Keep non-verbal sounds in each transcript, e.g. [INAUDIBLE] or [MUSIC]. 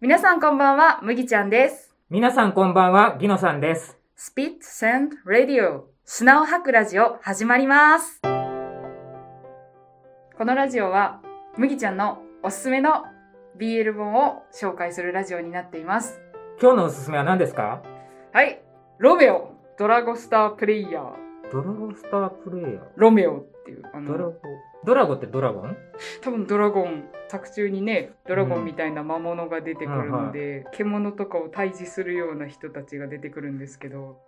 皆さんこんばんは、麦ちゃんです。皆さんこんばんは、ギノさんです。Spit Send Radio 砂を吐くラジオ始まります。このラジオは麦ちゃんのおすすめの BL 本を紹介するラジオになっています。今日のおすすめは何ですか？はい、ロメオ、ドラゴスタープレイヤー、ドラゴスタープレイヤー。ロメオっていう、あの、ドラゴ、ドラゴってドラゴン？多分ドラゴン、作中にね、ドラゴンみたいな魔物が出てくるので、獣とかを退治するような人たちが出てくるんですけど、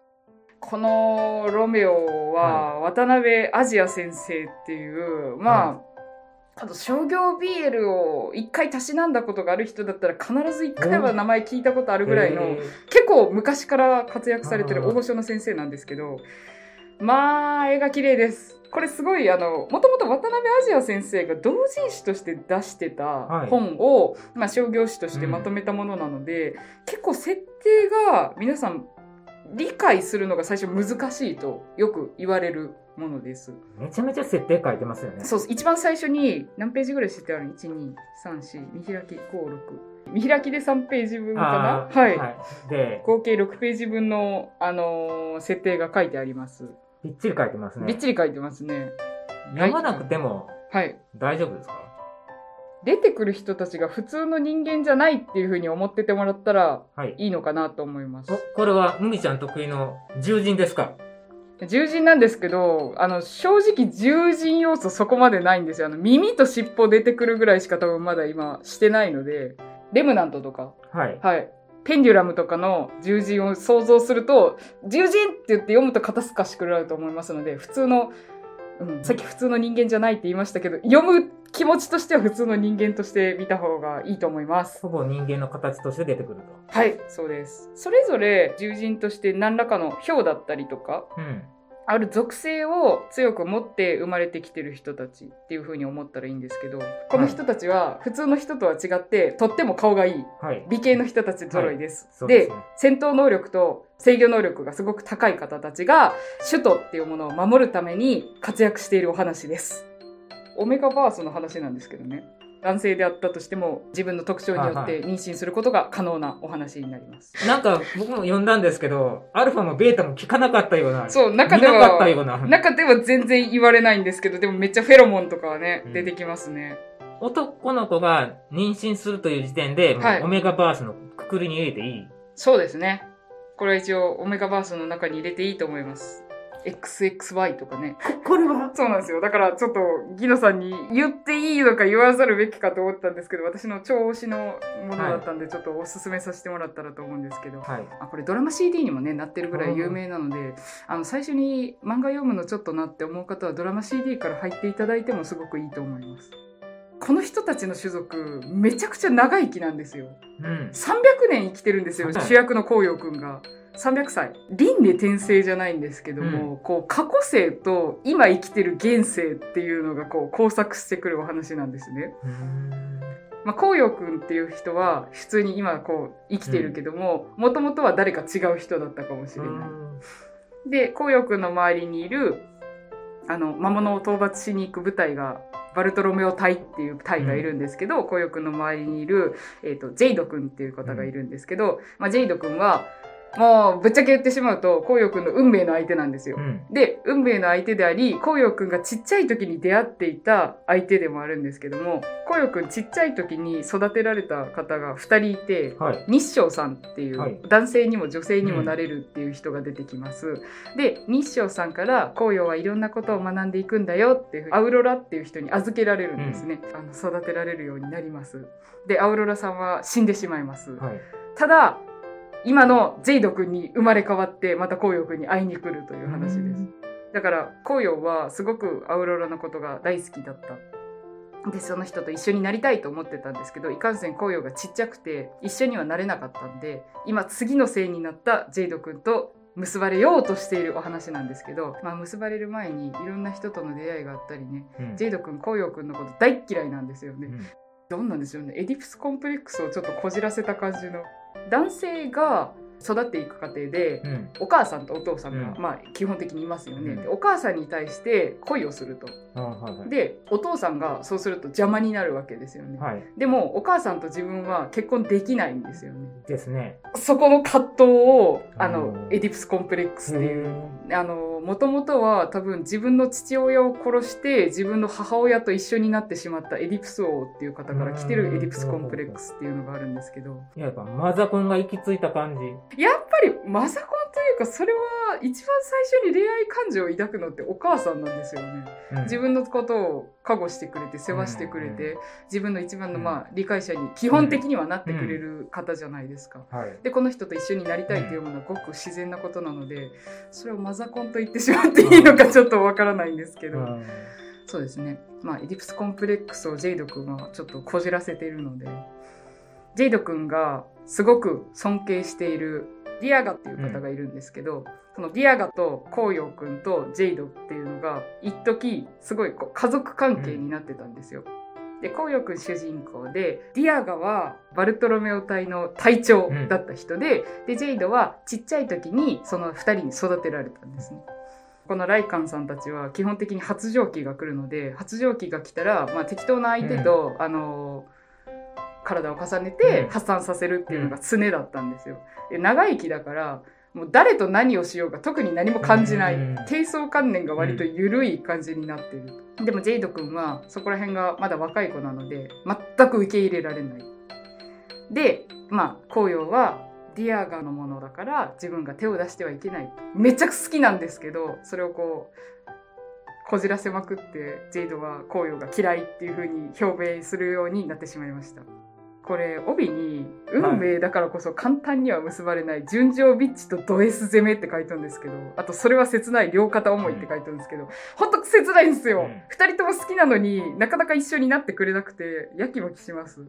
このロメオは渡辺アジア先生っていう、まあ、あと商業 BL を一回たしなんだことがある人だったら必ず一回は名前聞いたことあるぐらいの、へ結構昔から活躍されてる大御所の先生なんですけど、まあ、絵が綺麗です。これすごい、あの、もともと渡辺アジア先生が同人誌として出してたい本を、まあ商業誌としてまとめたものなので、結構設定が皆さん理解するのが最初難しいとよく言われるものです。ーめちゃめちゃ設定書いてますよね。そう、一番最初に何ページぐらい設定ある？の ?1、2、3、4、見開き、5、6。見開きで3ページ分かな？はい。はい。で、合計6ページ分の、あのー設定が書いてあります。びっちり書いてますね。びっちり書いてますね。読まなくてもはい。大丈夫ですか？出てくる人たちが普通の人間じゃないっていうふうに思っててもらったらはい。いいのかなと思いますお。これは、むみちゃん得意の獣人ですか？獣人なんですけど、あの、正直獣人要素そこまでないんですよ。あの、耳と尻尾出てくるぐらいしか多分まだ今してないので、レムナントとか、はい。はい。ペンデュラムとかの獣人を想像すると、獣人って言って読むと肩透かしくなると思いますので、普通の、うん、さっき普通の人間じゃないって言いましたけど、読む気持ちとしては普通の人間として見た方がいいと思います。ほぼ人間の形として出てくると。はい、そうです。それぞれ獣人として何らかの表だったりとか、うん。ある属性を強く持って生まれてきてる人たちっていう風に思ったらいいんですけど、この人たちは普通の人とは違って、とっても顔がいい。はい。美形の人たち揃いです。でそうですね戦闘能力と制御能力がすごく高い方たちが、首都っていうものを守るために活躍しているお話です。オメガバースの話なんですけどね。男性であったとしても自分の特徴によって妊娠することが可能なお話になります。なんか、僕も読んだんですけど、アルファもベータも聞かなかったような。そう、中で見なかったよは、うな。中では全然言われないんですけど、でもめっちゃフェロモンとかはね、うん出てきますね。男の子が妊娠するという時点で、はいオメガバースのくくりに入れていい？そうですね。これは一応オメガバースの中に入れていいと思います。XXY とかね。これはそうなんですよ。だからちょっとギノさんに言っていいのか言わざるべきかと思ったんですけど、私の超推しのものだったんで、ちょっとおすすめさせてもらったらと思うんですけど。はい。あこれドラマ CD にもねなってるぐらい有名なので、あの最初に漫画読むのちょっとなって思う方はドラマ CD から入っていただいてもすごくいいと思いますこの人たちの種族めちゃくちゃ長生きなんですようん。300年生きてるんですよはい主役の紅葉くんが300歳。輪廻転生じゃないんですけども、こう過去生と今生きてる現世っていうのがこう交錯してくるお話なんですね。まあ、紅葉くんっていう人は普通に今こう生きてるけどももともとは誰か違う人だったかもしれない。で紅葉くんの周りにいるあの魔物を討伐しに行く部隊がバルトロメオ隊っていう隊がいるんですけど、紅葉くんの周りにいる、えー、とジェイドくんっていう方がいるんですけど、まあ、ジェイドくんはもうぶっちゃけ言ってしまうと紅葉くんの運命の相手なんですよ。うん。で、運命の相手であり、紅葉くんがちっちゃい時に出会っていた相手でもあるんですけども、紅葉くんちっちゃい時に育てられた方が2人いて、はい。日照さんっていはいう男性にも女性にもなれるっていう人が出てきます。で、日照さんから紅葉はいろんなことを学んでいくんだよっていうアウロラっていう人に預けられるんですね。あの育てられるようになります。で、アウロラさんは死んでしまいます。はい。ただ、今のジェイド君に生まれ変わってまた紅葉君に会いに来るという話です。だから紅葉はすごくアウロラのことが大好きだった。で、その人と一緒になりたいと思ってたんですけど、いかんせん紅葉がちっちゃくて一緒にはなれなかったんで、今次のせいになったジェイド君と結ばれようとしているお話なんですけど、まあ結ばれる前にいろんな人との出会いがあったりね、うん。ジェイド君、紅葉君のこと大っ嫌いなんですよね。うん。どんなんでしょうね。エディプスコンプレックスをちょっとこじらせた感じの男性が育っていく過程でうん。お母さんとお父さんが、うんまあ基本的にいますよね、うんでお母さんに対して恋をするとあはいはい。でお父さんがそうすると邪魔になるわけですよね、はい。でもお母さんと自分は結婚できないんですよねですね。そこの葛藤をあのうんエディプスコンプレックスっていうへあのもともとは多分自分の父親を殺して自分の母親と一緒になってしまったエディプス王っていう方から来てるエディプスコンプレックスっていうのがあるんですけどやっぱマザコンが行き着いた感じ。やっぱりマザコンというかそれは一番最初に恋愛感情を抱くのってお母さんなんですよね。うん。自分のことを加護してくれて世話してくれて、自分の一番のうん。まあ理解者に基本的にはなってくれる方じゃないですか。はい。でこの人と一緒になりたいというものはごく自然なことなのでそれをマザコンと言ってしまっていいのかちょっとわからないんですけど、うん。そうですね。まあエディプスコンプレックスをジェイド君はちょっとこじらせているのでジェイド君がすごく尊敬しているディアガっていう方がいるんですけど、そのディアガとコウヨウ君とジェイドっていうのが一時すごいこう家族関係になってたんですよ。でコウヨウ君主人公でディアガはバルトロメオ隊の隊長だった人で,、でジェイドはちっちゃい時にその2人に育てられたんですね。このライカンさんたちは基本的に発情期が来るので発情期が来たら、まあ、適当な相手と、あの体を重ねてうん。発散させるっていうのが常だったんですよ。で長生きだからもう誰と何をしようが特に何も感じない、うん。低層観念が割と緩い感じになってる、でもジェイド君はそこら辺がまだ若い子なので全く受け入れられない。でまあ紅葉はディアガのものだから自分が手を出してはいけない。めっちゃ好きなんですけどそれをこうこじらせまくってジェイドは紅葉が嫌いっていう風に表明するようになってしまいましたこれ帯に「運命だからこそ簡単には結ばれない純情ビッチとド S 攻め」って書いてあるんですけどあと「それは切ない両肩思い」って書いてあるんですけどほんと切ないんですよ、うん。二人とも好きなのになかなか一緒になってくれなくてやきもきします。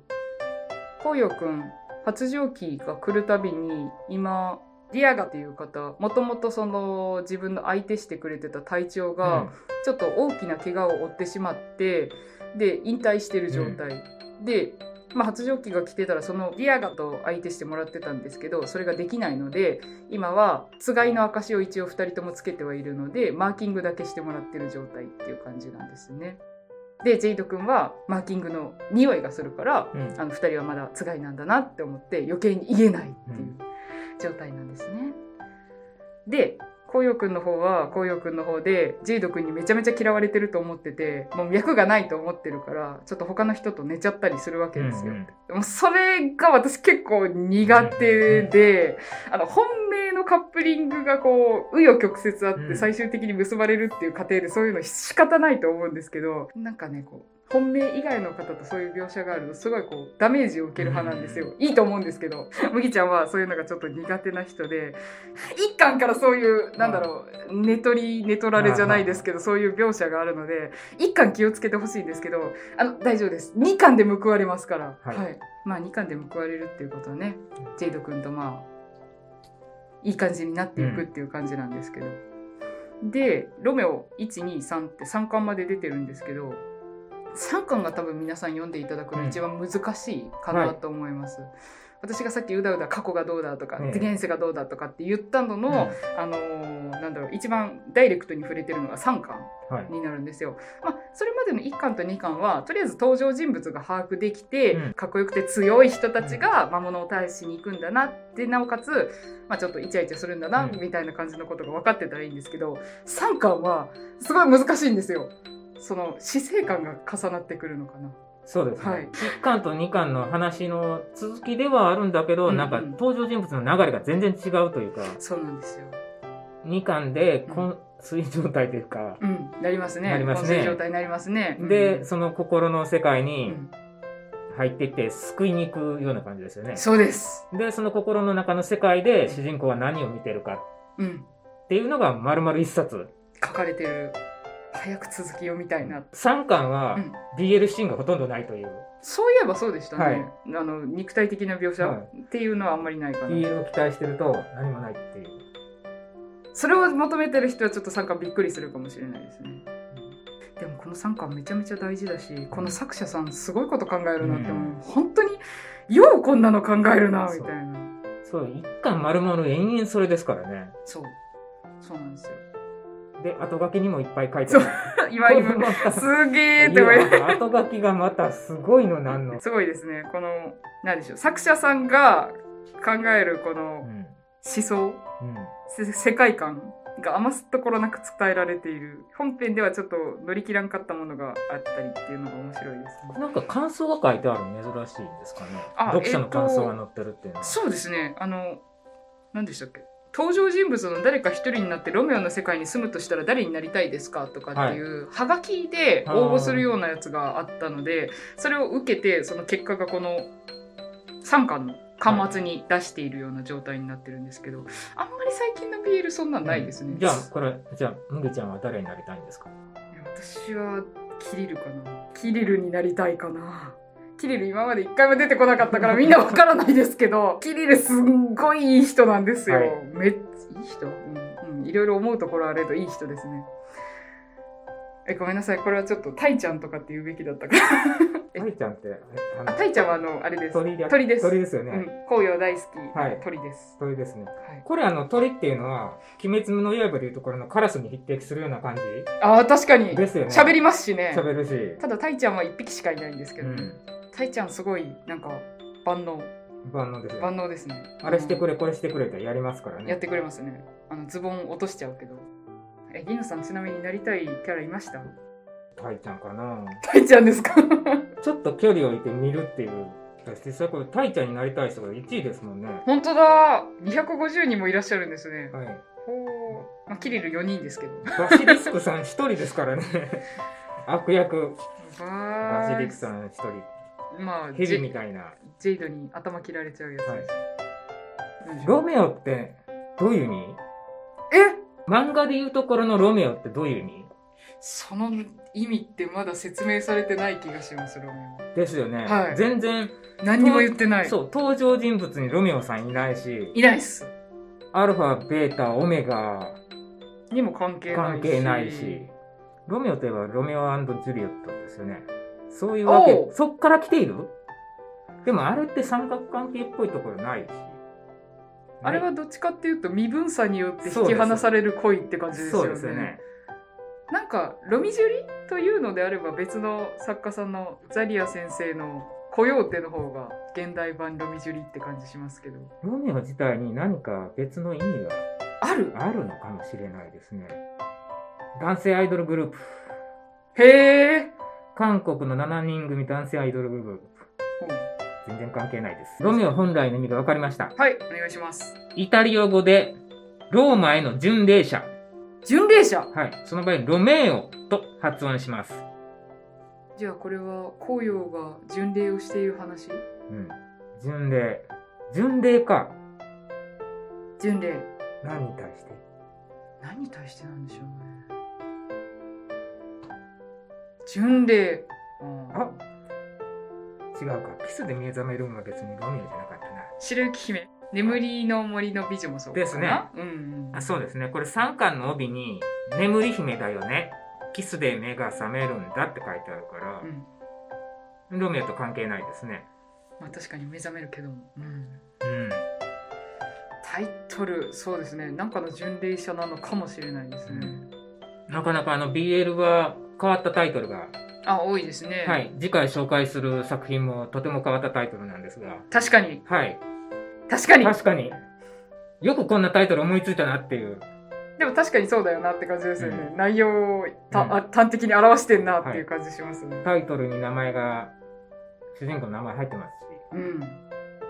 紅葉くん発情期が来るたびに今ディアガっていう方もともとその自分の相手してくれてた隊長が、ちょっと大きな怪我を負ってしまってで引退してる状態、で、まあ、発情期が来てたらそのディアガと相手してもらってたんですけどそれができないので今はつがいの証を一応2人ともつけてはいるのでマーキングだけしてもらってる状態っていう感じなんですね。でジェイド君はマーキングの匂いがするからうんうんあの2人はまだつがいなんだなって思って余計に言えないっていう状態なんですね。で紅葉くんの方は紅葉くんの方でジェイドくんにめちゃめちゃ嫌われてると思っててもう脈がないと思ってるからちょっと他の人と寝ちゃったりするわけですよ。うんうん。でもそれが私結構苦手で、あの本命のカップリングがこう紆余曲折あっうん。て最終的に結ばれるっていう過程でそういうの仕方ないと思うんですけどなんかねこう本命以外の方とそういう描写があるとすごいこうダメージを受ける派なんですよ。いいと思うんですけど [LAUGHS] 麦ちゃんはそういうのがちょっと苦手な人で一巻からそういうなんだろう寝取り寝取られじゃないですけどそういう描写があるので一巻気をつけてほしいんですけどあの大丈夫です。二巻で報われますから、はい。まあ二巻で報われるっていうことはねジェイド君とまあいい感じになっていくっていう感じなんですけど、でロメオ123って3巻まで出てるんですけど3巻が多分皆さん読んでいただくの一番難しいかなと思います。私がさっきうだうだ過去がどうだとか、ええ現世がどうだとかって言ったのの、あのーなんだろう一番ダイレクトに触れてるのが3巻はい。になるんですよ。まあ、それまでの1巻と2巻はとりあえず登場人物が把握できて、うんかっこよくて強い人たちが魔物を退しに行くんだなってなおかつ、まあ、ちょっとイチャイチャするんだな、うんみたいな感じのことが分かってたらいいんですけど3巻はすごい難しいんですよ。その死生観が重なってくるのかな。そうですね。はい1巻と2巻の話の続きではあるんだけど、うんうんなんか登場人物の流れが全然違うというか、そうなんですよ。2巻でうん昏睡状態というか、うん、なりますね。なりますね状態になりますね。で、その心の世界うにん入っていって救いに行くような感じですよね。そうです。で、その心の中の世界で主人公は何を見てるかうん、っていうのが丸々一冊。書かれてる。早く続き読みたいな。3巻はうん BL シーンがほとんどないという。そういえばそうでしたね。はいあの肉体的な描写、はいっていうのはあんまりないかな。BL を期待してると何もないっていう。それを求めてる人はちょっと3巻びっくりするかもしれないですね。でもこの3巻めちゃめちゃ大事だし、この作者さんすごいこと考えるなって思う。うん本当にようこんなの考えるなみたいな。そう、一巻丸々延々それですからね。そう。そうなんですよ。で、後書きにもいっぱい書いてある。今これ今、またすげーって思いいや後書きがまたすごいのなんの。すごいですね。この、なんでしょう。作者さんが考えるこの思うん。想、うん。せ世界観が余すところなく伝えられている。本編ではちょっと乗り切らんかったものがあったりっていうのが面白いですね。なんか感想が書いてあるの珍しいんですかね。あ読者の感想が載ってるっていうのは。そうですね。あの、何でしたっけ登場人物の誰か一人になってロメオの世界に住むとしたら誰になりたいですかとかっていう、はがきで応募するようなやつがあったので、それを受けて、その結果がこの3巻の巻末に出しているような状態になってるんですけど、あんまり最近の BL そんなんないですね。じゃあ、これ、じゃあ、むぎちゃんは誰になりたいんですか？私はキリルかな。キリルになりたいかな。キリル今まで一回も出てこなかったからみんなわからないですけど、キリルすんごいいい人なんですよ。はいめっちゃいい人、うん、うん。いろいろ思うところあれどいい人ですね。え、ごめんなさい。これはちょっとタイちゃんとかって言うべきだったから。え [LAUGHS] タイちゃんって、ああ、タイちゃんはあの、あれです。鳥で鳥です。鳥ですよね。うん。紅葉大好き。はい鳥です。鳥ですね。はい。これあの、鳥っていうのは、鬼滅の刃でいうところのカラスに匹敵するような感じ？ああ、確かに。ですよね。喋りますしね。喋るし。ただタイちゃんは一匹しかいないんですけど、うん。タイちゃんすごい、なんか、万能。万能ですよ。万能ですね。あれしてくれ、これしてくれってやりますからね。やってくれますね。あの、ズボン落としちゃうけど。え、ギノさんちなみになりたいキャラいました？タイちゃんかな。タイちゃんですか？[LAUGHS] ちょっと距離を置いて見るっていう。実際これ、タイちゃんになりたい人が1位ですもんね。本当だ !250 人もいらっしゃるんですね。はい。ほう。まあ、キリル4人ですけど。バシリスクさん1人ですからね。[LAUGHS] 悪役、ババシリスクさん1人。まあ、ヘビみたいな。ジェイドに頭切られちゃうやつです。なんでしょうロメオってどういう意味？え？漫画でいうところのロメオってどういう意味？その意味ってまだ説明されてない気がします、ロメですよね。はい全然、オ。何にも言ってない。そう、登場人物にロメオさんいないし、いないっす。アルファ、ベータ、オメガにも関係ないし。関係ないし、ロメオといえばロメオジュリエットですよね。そういうわけそっから来ている？でもあれって三角関係っぽいところないし。あれはどっちかっていうと身分差によって引き離される恋って感じですよね。よね。なんかロミジュリというのであれば別の作家さんのザリア先生の「コヨーテ」の方が現代版ロミジュリって感じしますけどロメオ自体に何か別の意味がある？あるのかもしれないですね。男性アイドルグループ。へえ韓国の7人組男性アイドルグループ。全然関係ないです。ロメオ本来の意味が分かりました。はいお願いしますイタリア語で、ローマへの巡礼者。巡礼者？はい。その場合、ロメオと発音します。じゃあこれは紅葉が巡礼をしている話？うん。巡礼。巡礼か。巡礼何に対して？何に対してなんでしょうね巡礼あ？違うか。キスで目覚めるんは別にロメオじゃなかったな。白雪姫眠りの森の美女もそうですねうんうんあそうですね。これ3巻の帯に、眠り姫だよね。キスで目が覚めるんだって書いてあるかうんら、ロメオと関係ないですね。まあ確かに目覚めるけども、うん、うん。タイトルそうですねなんかの巡礼者なのかもしれないですね、なかなかあの BL は変わったタイトルが、あ多いですね、はい、次回紹介する作品もとても変わったタイトルなんですが、確かに。はい、確かに。確かに、よくこんなタイトル思いついたなっていう、でも確かにそうだよなって感じですよね、う内容をた、うん。あ端的に表してんなっていう感じしますね、タイトルに名前が、主人公の名前入ってますし、うん。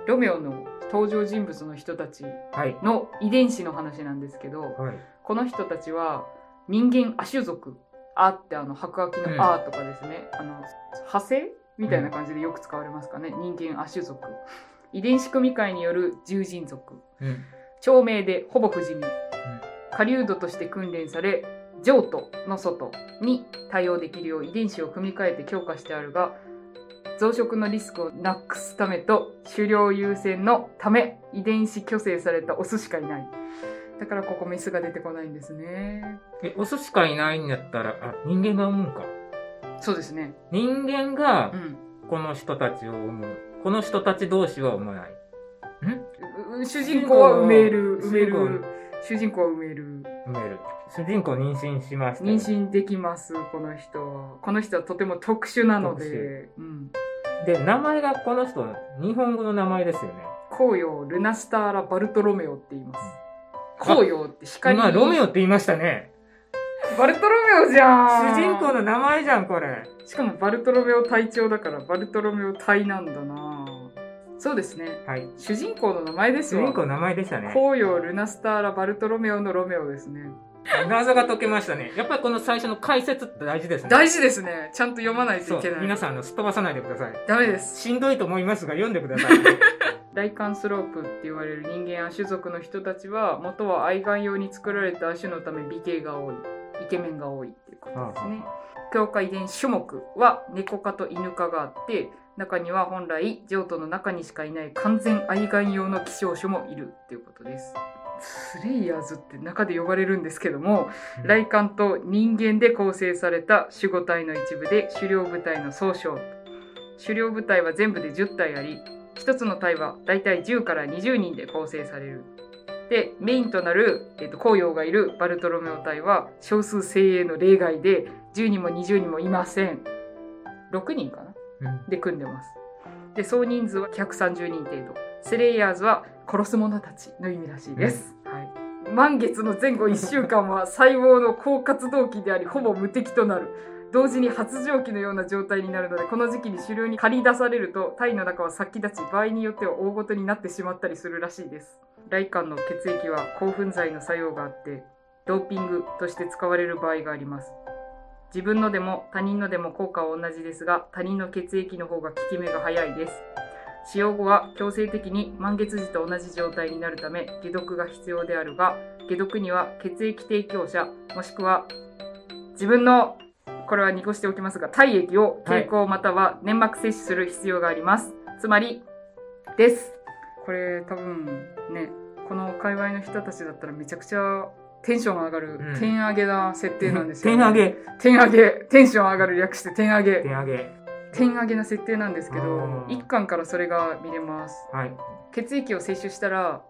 ロメオの登場人物の人たちはい、の遺伝子の話なんですけどはい、この人たちは人間亜種族あってあの白亜紀うん。の「あ」とかですね、あの派生みたいな感じでよく使われますかね、人間亜種族。[LAUGHS] 遺伝子組み換えによる獣人族。うん、長命でほぼ不死身、狩人として訓練され譲渡の外に対応できるよう遺伝子を組み換えて強化してあるが増殖のリスクをなくすためと狩猟優先のため遺伝子虚勢されたオスしかいないだからここメスが出てこないんですねえ、オスしかいないんだったら、あ、人間が産むんか？そうですね人間がうんこの人たちを産む。この人たち同士は産まない。ん？う主人公は埋める、埋め主人公る。主人公は埋める。埋める。主人公妊娠しましたよ。妊娠できます、この人は。この人はとても特殊なので、うん。で、名前がこの人、日本語の名前ですよね。紅葉ルナスターラ・バルトロメオって言います。紅葉って光今、ロメオって言いましたね。バルトロメオじゃん主人公の名前じゃん、これ。しかもバルトロメオ隊長だからバルトロメオ隊なんだなそうですね。はい。主人公の名前ですわ。主人公の名前でしたね。紅葉ルナスターラ・バルトロメオのロメオですね。謎が解けましたね。やっぱりこの最初の解説って大事ですね。大事ですね。ちゃんと読まないといけない。皆さんあのすっ飛ばさないでください。ダメです。しんどいと思いますが読んでください。大寒スロープって言われる人間亜種族の人たちは元は愛玩用に作られた亜種のため美形が多いイケメンが多いっていうことですね。強化遺伝子種目は猫科と犬科があって中には本来譲渡の中にしかいない完全愛玩用の希少種もいるっていうことです。スレイヤーズって中で呼ばれるんですけども雷管と人間で構成された守護隊の一部で狩猟部隊の総称。狩猟部隊は全部で10体あり1つの隊はだいたい10から20人で構成される。でメインとなる、えっと紅葉がいるバルトロメオ隊は少数精鋭の例外で10人も20人もいません。6人かな？うん。で組んでます。で総人数は130人程度。スレイヤーズは殺す者たちの意味らしいです、はい、満月の前後1週間は細胞の高活動期でありほぼ無敵となる同時に発情期のような状態になるのでこの時期に狩猟に駆り出されると体の中は殺気立ち場合によっては大ごとになってしまったりするらしいです。ライカンの血液は興奮剤の作用があってドーピングとして使われる場合があります。自分のでも他人のでも効果は同じですが他人の血液の方が効き目が早いです。使用後は強制的に満月時と同じ状態になるため解毒が必要であるが解毒には血液提供者もしくは自分のこれは濁しておきますが体液を経口または粘膜摂取する必要があります、つまりです。これ多分ねこの界隈の人たちだったらめちゃくちゃテンション上がる、うん。点上げな設定なんですよ、点上げ。点上げ。テンション上がる略して点上げ。点上げ。点上げな設定なんですけどうん。一巻からそれが見れます。はい。血液を摂取したら、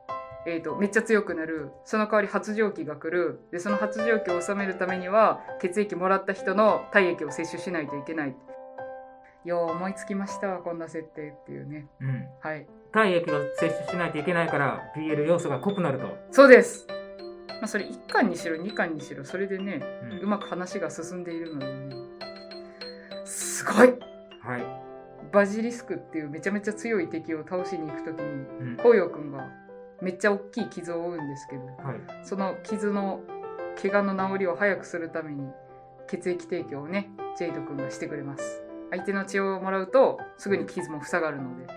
えー、とめっちゃ強くなる。その代わり発情期が来る。でその発情期を収めるためには血液もらった人の体液を摂取しないといけない。よう思いつきましたわこんな設定っていうね。うん。はい。体液を摂取しないといけないから、BL 要素が濃くなると。そうです、まあ、それ1巻にしろ2巻にしろそれでねうん。うまく話が進んでいるのでね。すごい。はい。バジリスクっていうめちゃめちゃ強い敵を倒しに行く時にうん。紅葉くんがめっちゃ大きい傷を負うんですけどはい。その傷の怪我の治りを早くするために血液提供をねジェイド君がしてくれます相手の血をもらうとすぐに傷も塞がるので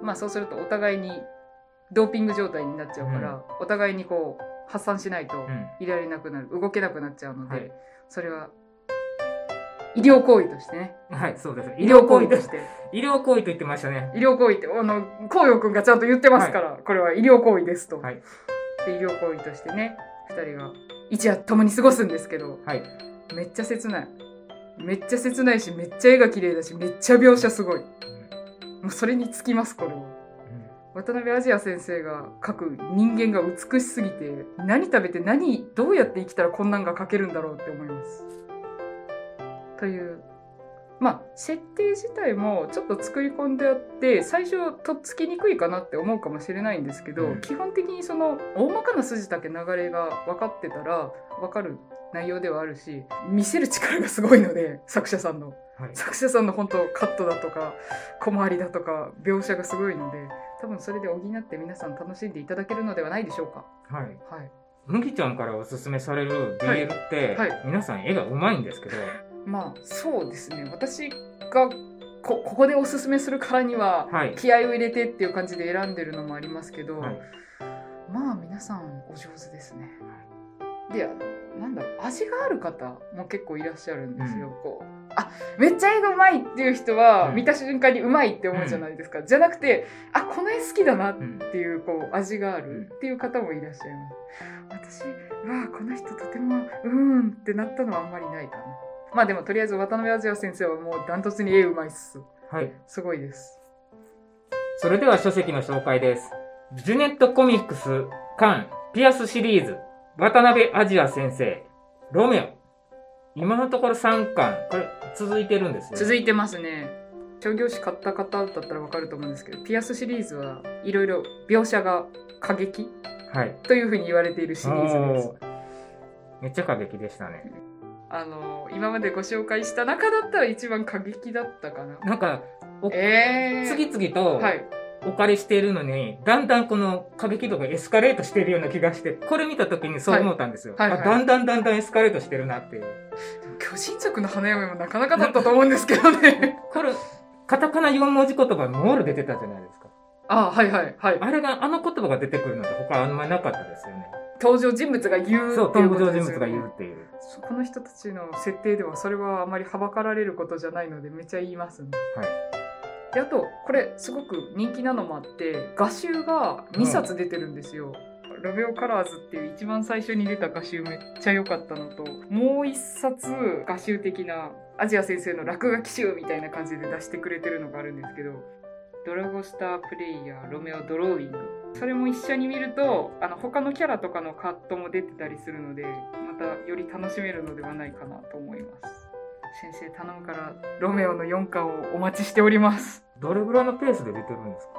うん。まあそうするとお互いにドーピング状態になっちゃうから、お互いにこう発散しないとうん。いられなくなる動けなくなっちゃうので、はいそれは医療行為としてね。はい、そうです。医療行為ととして。医療行為と言ってましたね。医療行為ってあの紅葉くんがちゃんと言ってますから、これは医療行為ですと、はい。で医療行為としてね2人が一夜共に過ごすんですけどはい。めっちゃ切ない。めっちゃ切ないしめっちゃ絵が綺麗だしめっちゃ描写すごい。もうそれにつきますこれは。渡辺アジア先生が描く人間が美しすぎて何食べて何どうやって生きたらこんなんが描けるんだろうって思いますというまあ設定自体もちょっと作り込んであって最初とっつきにくいかなって思うかもしれないんですけど、うん。基本的にその大まかな筋だけ流れが分かってたら分かる内容ではあるし見せる力がすごいので作者さんの。はい。作者さんの本当カットだとか小回りだとか描写がすごいので多分それで補って皆さん楽しんでいただけるのではないでしょうか。はい。はい。麦ちゃんからおすすめされる BL って、はい。はい。皆さん絵が上手いんですけど、まあそうですね私がこここでおすすめするからにははい。気合を入れてっていう感じで選んでるのもありますけど、はい。まあ皆さんお上手ですね。でなんだろう味がある方も結構いらっしゃるんですよ。うんこうあめっちゃ絵がうまいっていう人は、うん見た瞬間にうまいって思うじゃないですか。じゃなくてあこの絵好きだなっうん。ていうこう味があうんるっていう方もいらっしゃいます。私わあこの人とてもうーんってなったのはあんまりないかな。まあでもとりあえず渡辺アジア先生はもうダントツに絵うまいっす。はい。すごいです。それでは書籍の紹介です。ジュネットコミックス、カン、ピアスシリーズ、渡辺アジア先生、ロメオ。今のところ3巻、これ続いてるんですよ。続いてますね。商業誌買った方だったらわかると思うんですけど、ピアスシリーズはいろいろ描写が過激はい。というふうに言われているシリーズです。めっちゃ過激でしたね。あの、今までご紹介した中だったら一番過激だったかな。なんか、おえー。次々とはい。お借りしているのに、だんだんこの過激度がエスカレートしているような気がして、これ見た時にそう思ったんですよ。はいはいはいあだんだんだんだんエスカレートしてるなっていう。巨人族の花嫁もなかなかだったと思うんですけどね。[LAUGHS] これ、カタカナ4文字言葉モール出てたじゃないですか。あはいはいはい。あれが、あの言葉が出てくるのって他あんまりなかったですよね。登場人物が言うっていう登場ことですよね人物が言うっていう。この人たちの設定ではそれはあまりはばかられることじゃないのでめっちゃ言いますね。はい。であとこれすごく人気なのもあって画集が2冊出てるんですよ。ロベオカラーズっていう一番最初に出た画集めっちゃ良かったのともう一冊画集的なアジア先生の落書き集みたいな感じで出してくれてるのがあるんですけど「ドラゴスタープレイヤーロメオドローイング」それも一緒に見るとあの他のキャラとかのカットも出てたりするのでまたより楽しめるのではないかなと思います。先生頼むからロメオの4巻をお待ちしております。どれぐらいのペースで出てるんですか？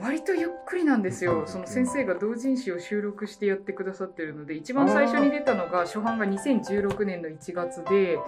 割とゆっくりなんですよ。その先生が同人誌を収録してやってくださってるので一番最初に出たのが初版が2016年の1月で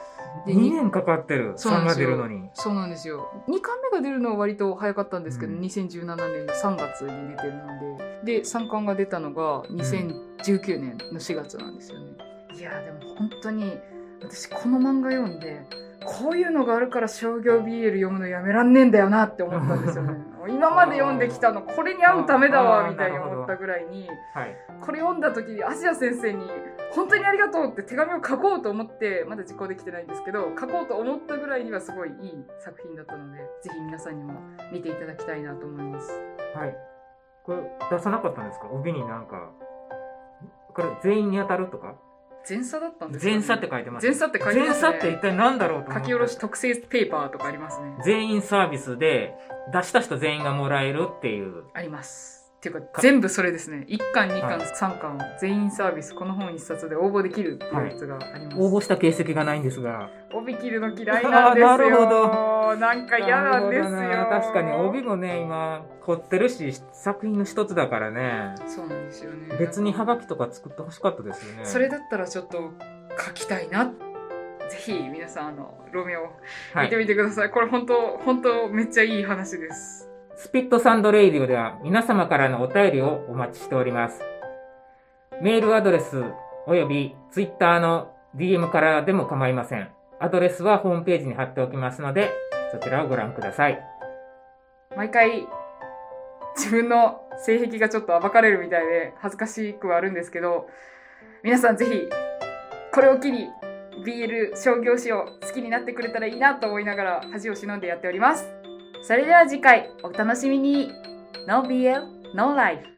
で ?2 年かかってる。3が出るのに。そうなんですよ。2巻目が出るのは割と早かったんですけど、うん。2017年の3月に出てるので。で3巻が出たのが2019年の4月なんですよね、いやでも本当に私この漫画読んでこういうのがあるから商業 BL 読むのやめらんねえんだよなって思ったんですよね。今まで読んできたのこれに合うためだわみたいに思ったぐらいにはい。これ読んだ時にアジア先生に本当にありがとうって手紙を書こうと思ってまだ実行できてないんですけど書こうと思ったぐらいにはすごいいい作品だったのでぜひ皆さんにも見ていただきたいなと思います。はい。これ出さなかったんですか？帯になんか、これ全員に当たるとか？前差だったんですか、ね、前差って書いてます。前差って書いてますね。前差って一体何だろうと書き下ろし特製ペーパーとかありますね。全員サービスで出した人全員がもらえるっていう。あります。っていうか全部それですね。1巻2巻はい3巻全員サービスこの本1冊で応募できるっていうやつがあります、応募した形跡がないんですが。帯切るの嫌いなんですよ。[LAUGHS] なるほなんか嫌なんですよ。確かに帯もね、今、凝ってるし、作品の一つだからね。そうなんですよね別にハガキとか作ってほしかったですよね。それだったらちょっと書きたいな。ぜひ皆さんあのロメオはい見て。みてください。これ本当本当めっちゃいい話です。スピットサンドレイディオでは皆様からのお便りをお待ちしております。メールアドレスおよびツイッターの DM からでも構いません。アドレスはホームページに貼っておきますので、そちらをご覧ください。毎回自分の性癖がちょっと暴かれるみたいで恥ずかしくはあるんですけど、皆さんぜひこれを機に BL 商業誌を好きになってくれたらいいなと思いながら恥を忍んでやっております。それでは次回お楽しみに。No BL, No Life.